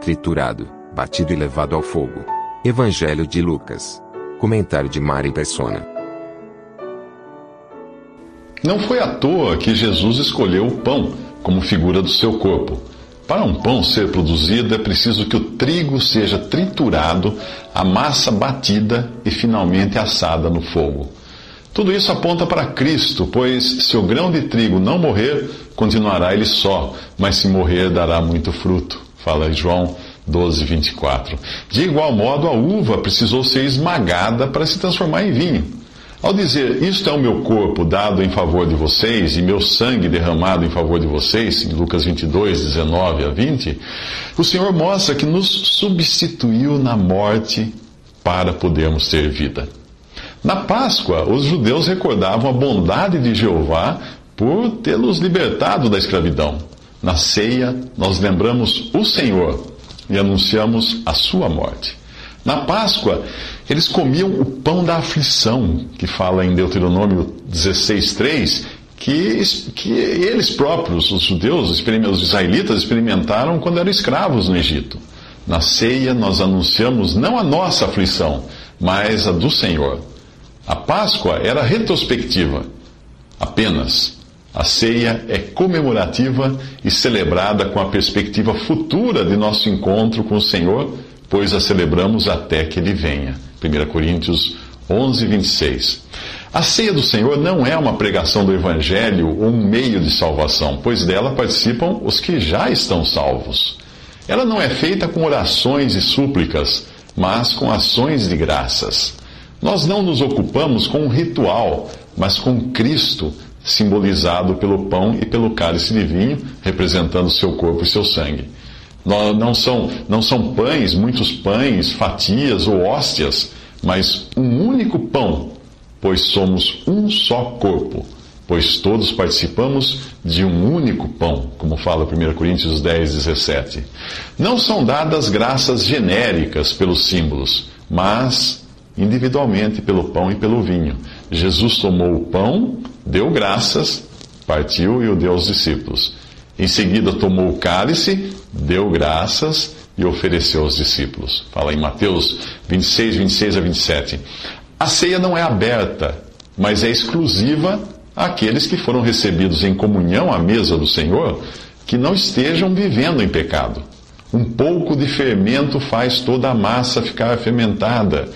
Triturado, batido e levado ao fogo. Evangelho de Lucas. Comentário de Mari Persona. Não foi à toa que Jesus escolheu o pão como figura do seu corpo. Para um pão ser produzido é preciso que o trigo seja triturado, a massa batida e finalmente assada no fogo. Tudo isso aponta para Cristo, pois se o grão de trigo não morrer, continuará ele só, mas se morrer, dará muito fruto. Fala João 12, 24. De igual modo, a uva precisou ser esmagada para se transformar em vinho. Ao dizer, isto é o meu corpo dado em favor de vocês e meu sangue derramado em favor de vocês, em Lucas 22, 19 a 20, o Senhor mostra que nos substituiu na morte para podermos ter vida. Na Páscoa, os judeus recordavam a bondade de Jeová por tê-los libertado da escravidão. Na ceia, nós lembramos o Senhor, e anunciamos a sua morte. Na Páscoa, eles comiam o pão da aflição, que fala em Deuteronômio 16,3, que, que eles próprios, os judeus, os israelitas, experimentaram quando eram escravos no Egito. Na ceia, nós anunciamos não a nossa aflição, mas a do Senhor. A Páscoa era retrospectiva, apenas. A ceia é comemorativa e celebrada com a perspectiva futura de nosso encontro com o Senhor, pois a celebramos até que Ele venha. 1 Coríntios 11, 26. A ceia do Senhor não é uma pregação do Evangelho ou um meio de salvação, pois dela participam os que já estão salvos. Ela não é feita com orações e súplicas, mas com ações de graças. Nós não nos ocupamos com um ritual, mas com Cristo simbolizado pelo pão e pelo cálice de vinho, representando seu corpo e seu sangue. Não são, não são pães, muitos pães, fatias ou hóstias, mas um único pão, pois somos um só corpo, pois todos participamos de um único pão, como fala 1 Coríntios 10, 17. Não são dadas graças genéricas pelos símbolos, mas individualmente pelo pão e pelo vinho. Jesus tomou o pão, deu graças, partiu e o deu aos discípulos. Em seguida tomou o cálice, deu graças e ofereceu aos discípulos. Fala em Mateus 26, 26 a 27. A ceia não é aberta, mas é exclusiva àqueles que foram recebidos em comunhão à mesa do Senhor, que não estejam vivendo em pecado. Um pouco de fermento faz toda a massa ficar fermentada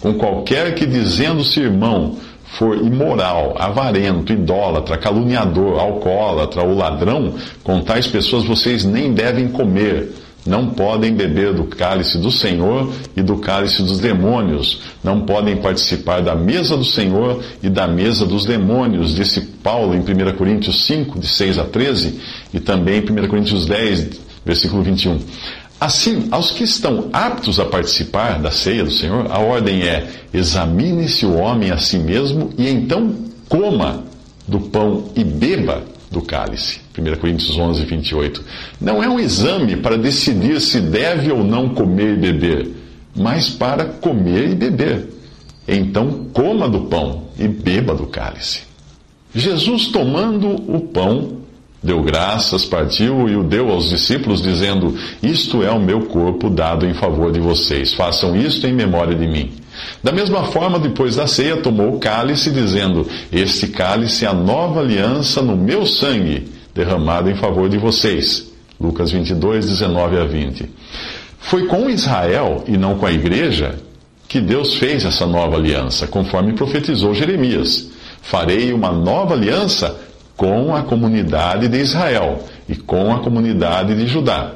com qualquer que dizendo-se irmão for imoral, avarento, idólatra, caluniador, alcoólatra ou ladrão, com tais pessoas vocês nem devem comer. Não podem beber do cálice do Senhor e do cálice dos demônios. Não podem participar da mesa do Senhor e da mesa dos demônios, disse Paulo em 1 Coríntios 5, de 6 a 13, e também em 1 Coríntios 10, versículo 21. Assim, aos que estão aptos a participar da ceia do Senhor, a ordem é: examine-se o homem a si mesmo e então coma do pão e beba do cálice. 1 Coríntios 11, 28. Não é um exame para decidir se deve ou não comer e beber, mas para comer e beber. Então coma do pão e beba do cálice. Jesus tomando o pão deu graças, partiu e o deu aos discípulos, dizendo: Isto é o meu corpo dado em favor de vocês. Façam isto em memória de mim. Da mesma forma, depois da ceia, tomou o cálice, dizendo: Este cálice é a nova aliança no meu sangue, derramado em favor de vocês. Lucas 22, 19 a 20. Foi com Israel e não com a igreja que Deus fez essa nova aliança, conforme profetizou Jeremias. Farei uma nova aliança com a comunidade de Israel e com a comunidade de Judá.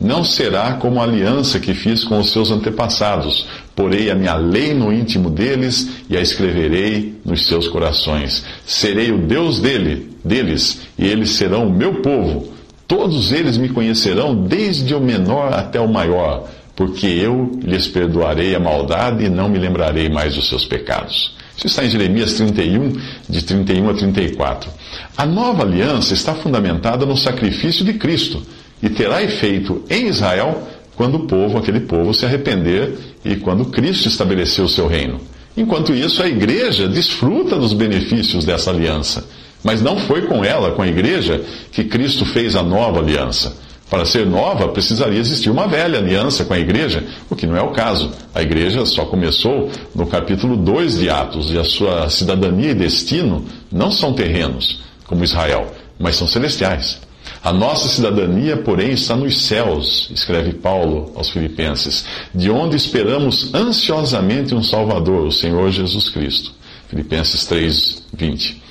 não será como a aliança que fiz com os seus antepassados. Porei a minha lei no íntimo deles e a escreverei nos seus corações. Serei o Deus dele, deles, e eles serão o meu povo. Todos eles me conhecerão, desde o menor até o maior, porque eu lhes perdoarei a maldade e não me lembrarei mais dos seus pecados. Isso está em Jeremias 31, de 31 a 34. A nova aliança está fundamentada no sacrifício de Cristo e terá efeito em Israel quando o povo, aquele povo, se arrepender e quando Cristo estabelecer o seu reino. Enquanto isso, a igreja desfruta dos benefícios dessa aliança. Mas não foi com ela, com a igreja, que Cristo fez a nova aliança. Para ser nova, precisaria existir uma velha aliança com a igreja, o que não é o caso. A igreja só começou no capítulo 2 de Atos, e a sua cidadania e destino não são terrenos, como Israel, mas são celestiais. A nossa cidadania, porém, está nos céus, escreve Paulo aos Filipenses, de onde esperamos ansiosamente um Salvador, o Senhor Jesus Cristo. Filipenses 3, 20.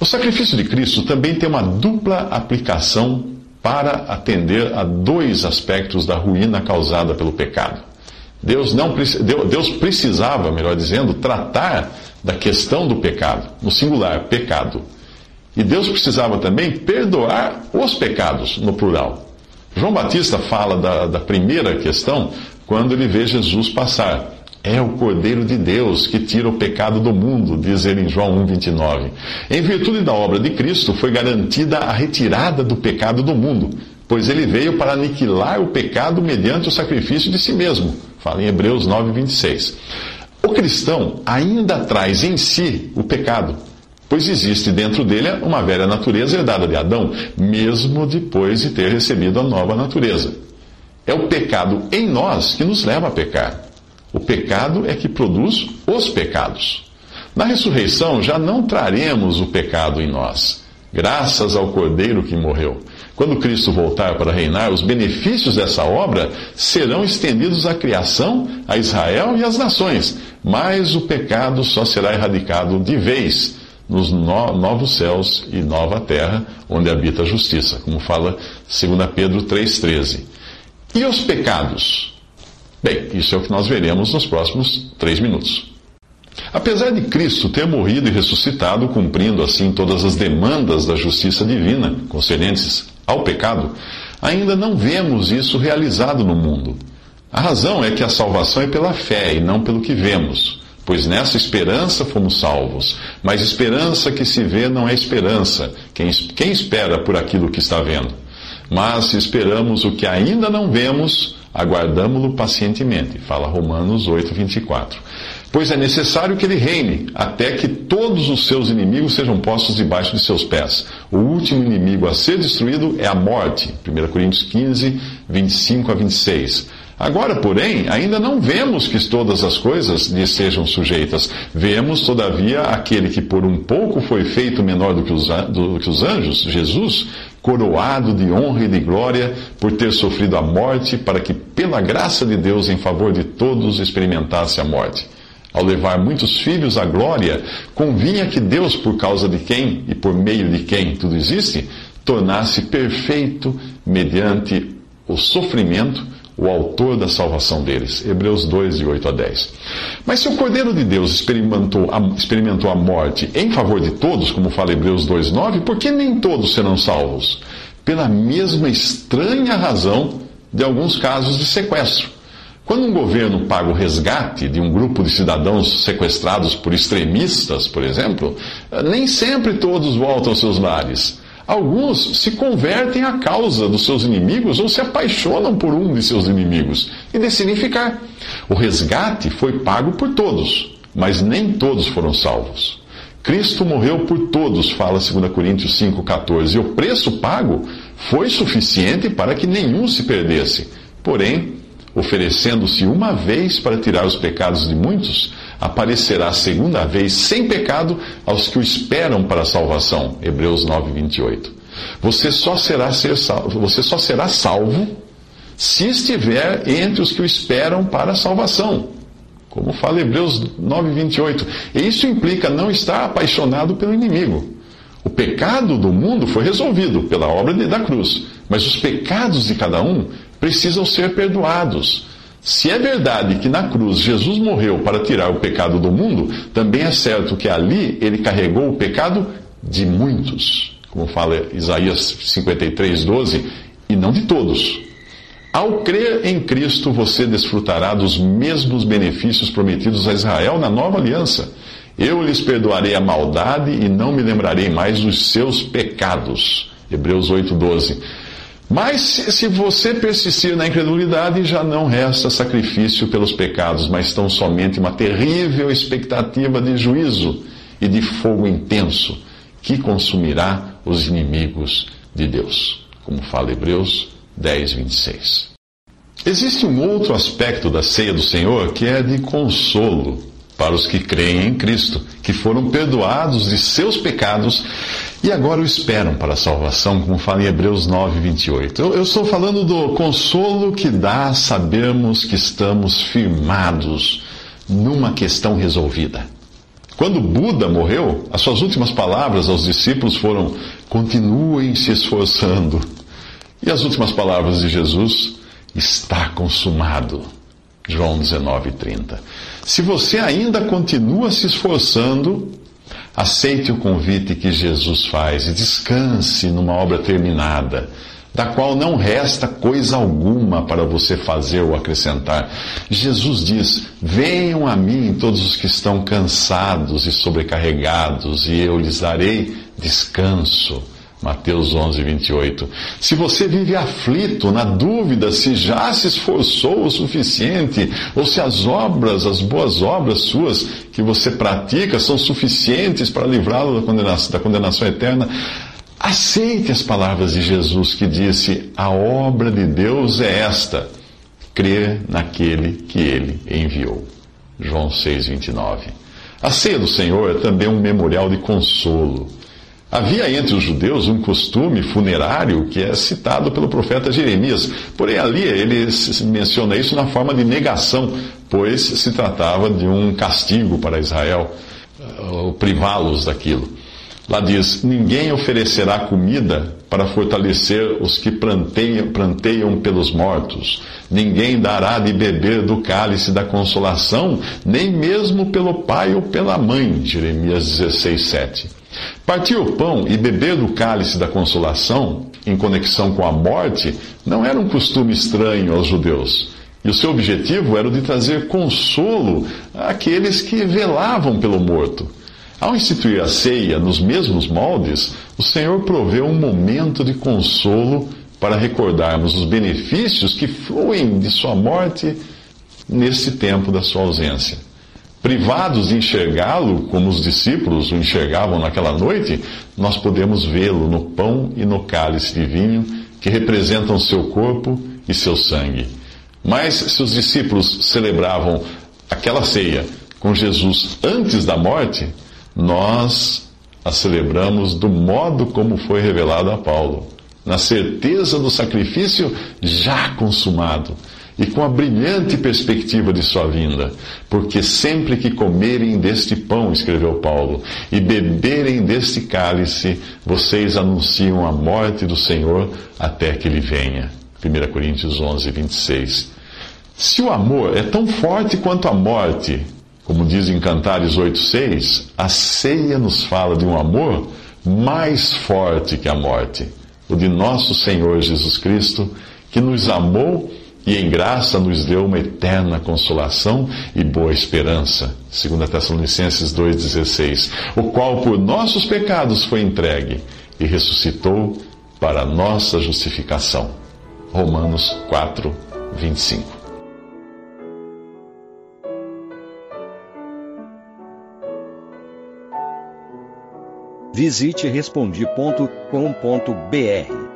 O sacrifício de Cristo também tem uma dupla aplicação para atender a dois aspectos da ruína causada pelo pecado. Deus, não, Deus precisava, melhor dizendo, tratar da questão do pecado, no singular, pecado e Deus precisava também perdoar os pecados, no plural. João Batista fala da, da primeira questão quando ele vê Jesus passar. É o Cordeiro de Deus que tira o pecado do mundo, diz ele em João 1,29. Em virtude da obra de Cristo, foi garantida a retirada do pecado do mundo, pois ele veio para aniquilar o pecado mediante o sacrifício de si mesmo. Fala em Hebreus 9,26. O cristão ainda traz em si o pecado pois existe dentro dele uma velha natureza herdada de Adão, mesmo depois de ter recebido a nova natureza. É o pecado em nós que nos leva a pecar. O pecado é que produz os pecados. Na ressurreição já não traremos o pecado em nós, graças ao Cordeiro que morreu. Quando Cristo voltar para reinar, os benefícios dessa obra serão estendidos à criação, a Israel e às nações, mas o pecado só será erradicado de vez nos no, novos céus e nova terra, onde habita a justiça, como fala 2 Pedro 3,13. E os pecados? Bem, isso é o que nós veremos nos próximos três minutos. Apesar de Cristo ter morrido e ressuscitado, cumprindo assim todas as demandas da justiça divina concedentes ao pecado, ainda não vemos isso realizado no mundo. A razão é que a salvação é pela fé e não pelo que vemos pois nessa esperança fomos salvos. Mas esperança que se vê não é esperança. Quem, quem espera por aquilo que está vendo? Mas se esperamos o que ainda não vemos, aguardamo-lo pacientemente. Fala Romanos 8, 24. Pois é necessário que ele reine, até que todos os seus inimigos sejam postos debaixo de seus pés. O último inimigo a ser destruído é a morte. 1 Coríntios 15, 25 a 26. Agora, porém, ainda não vemos que todas as coisas lhe sejam sujeitas. Vemos, todavia, aquele que por um pouco foi feito menor do que os, do que os anjos, Jesus, coroado de honra e de glória por ter sofrido a morte, para que, pela graça de Deus, em favor de todos, experimentasse a morte. Ao levar muitos filhos à glória, convinha que Deus, por causa de quem e por meio de quem tudo existe, tornasse perfeito mediante o sofrimento o autor da salvação deles. Hebreus 2, de 8 a 10. Mas se o Cordeiro de Deus experimentou a, experimentou a morte em favor de todos, como fala Hebreus 2, 9, por que nem todos serão salvos? Pela mesma estranha razão de alguns casos de sequestro. Quando um governo paga o resgate de um grupo de cidadãos sequestrados por extremistas, por exemplo, nem sempre todos voltam aos seus lares. Alguns se convertem à causa dos seus inimigos ou se apaixonam por um de seus inimigos e decidem ficar. O resgate foi pago por todos, mas nem todos foram salvos. Cristo morreu por todos, fala 2 Coríntios 5,14, e o preço pago foi suficiente para que nenhum se perdesse. Porém, oferecendo-se uma vez para tirar os pecados de muitos, aparecerá segunda vez sem pecado aos que o esperam para a salvação. Hebreus 9, 28. Você só será, ser salvo, você só será salvo se estiver entre os que o esperam para a salvação. Como fala Hebreus 9, 28. E isso implica não estar apaixonado pelo inimigo. O pecado do mundo foi resolvido pela obra da cruz, mas os pecados de cada um precisam ser perdoados. Se é verdade que na cruz Jesus morreu para tirar o pecado do mundo, também é certo que ali ele carregou o pecado de muitos, como fala Isaías 53, 12, e não de todos. Ao crer em Cristo, você desfrutará dos mesmos benefícios prometidos a Israel na nova aliança. Eu lhes perdoarei a maldade e não me lembrarei mais dos seus pecados. Hebreus 8:12. Mas se você persistir na incredulidade, já não resta sacrifício pelos pecados, mas tão somente uma terrível expectativa de juízo e de fogo intenso que consumirá os inimigos de Deus. Como fala Hebreus 10, 26. Existe um outro aspecto da ceia do Senhor que é de consolo para os que creem em Cristo, que foram perdoados de seus pecados e agora o esperam para a salvação, como fala em Hebreus 9, 28. Eu, eu estou falando do consolo que dá sabermos que estamos firmados numa questão resolvida. Quando Buda morreu, as suas últimas palavras aos discípulos foram: continuem se esforçando. E as últimas palavras de Jesus: está consumado. João 19, 30. Se você ainda continua se esforçando, aceite o convite que Jesus faz e descanse numa obra terminada, da qual não resta coisa alguma para você fazer ou acrescentar. Jesus diz: Venham a mim todos os que estão cansados e sobrecarregados, e eu lhes darei descanso. Mateus 11, 28. Se você vive aflito, na dúvida se já se esforçou o suficiente, ou se as obras, as boas obras suas que você pratica são suficientes para livrá-lo da condenação, da condenação eterna, aceite as palavras de Jesus que disse: A obra de Deus é esta, crer naquele que ele enviou. João 6, 29. A ceia do Senhor é também um memorial de consolo. Havia entre os judeus um costume funerário que é citado pelo profeta Jeremias. Porém, ali ele menciona isso na forma de negação, pois se tratava de um castigo para Israel, uh, privá-los daquilo. Lá diz: Ninguém oferecerá comida para fortalecer os que planteiam, planteiam pelos mortos. Ninguém dará de beber do cálice da consolação, nem mesmo pelo pai ou pela mãe. Jeremias 16, 7. Partir o pão e beber do cálice da consolação, em conexão com a morte, não era um costume estranho aos judeus. E o seu objetivo era o de trazer consolo àqueles que velavam pelo morto. Ao instituir a ceia nos mesmos moldes, o Senhor proveu um momento de consolo para recordarmos os benefícios que fluem de sua morte nesse tempo da sua ausência. Privados de enxergá-lo como os discípulos o enxergavam naquela noite, nós podemos vê-lo no pão e no cálice de vinho que representam seu corpo e seu sangue. Mas se os discípulos celebravam aquela ceia com Jesus antes da morte, nós a celebramos do modo como foi revelado a Paulo, na certeza do sacrifício já consumado e com a brilhante perspectiva de sua vinda. Porque sempre que comerem deste pão, escreveu Paulo, e beberem deste cálice, vocês anunciam a morte do Senhor até que ele venha. 1 Coríntios 11, 26. Se o amor é tão forte quanto a morte, como diz em Cantares 8,6, a ceia nos fala de um amor mais forte que a morte, o de nosso Senhor Jesus Cristo, que nos amou e em graça nos deu uma eterna consolação e boa esperança. 2 Tessalonicenses 2,16. O qual por nossos pecados foi entregue e ressuscitou para nossa justificação. Romanos 4, 25. Visite respondi.com.br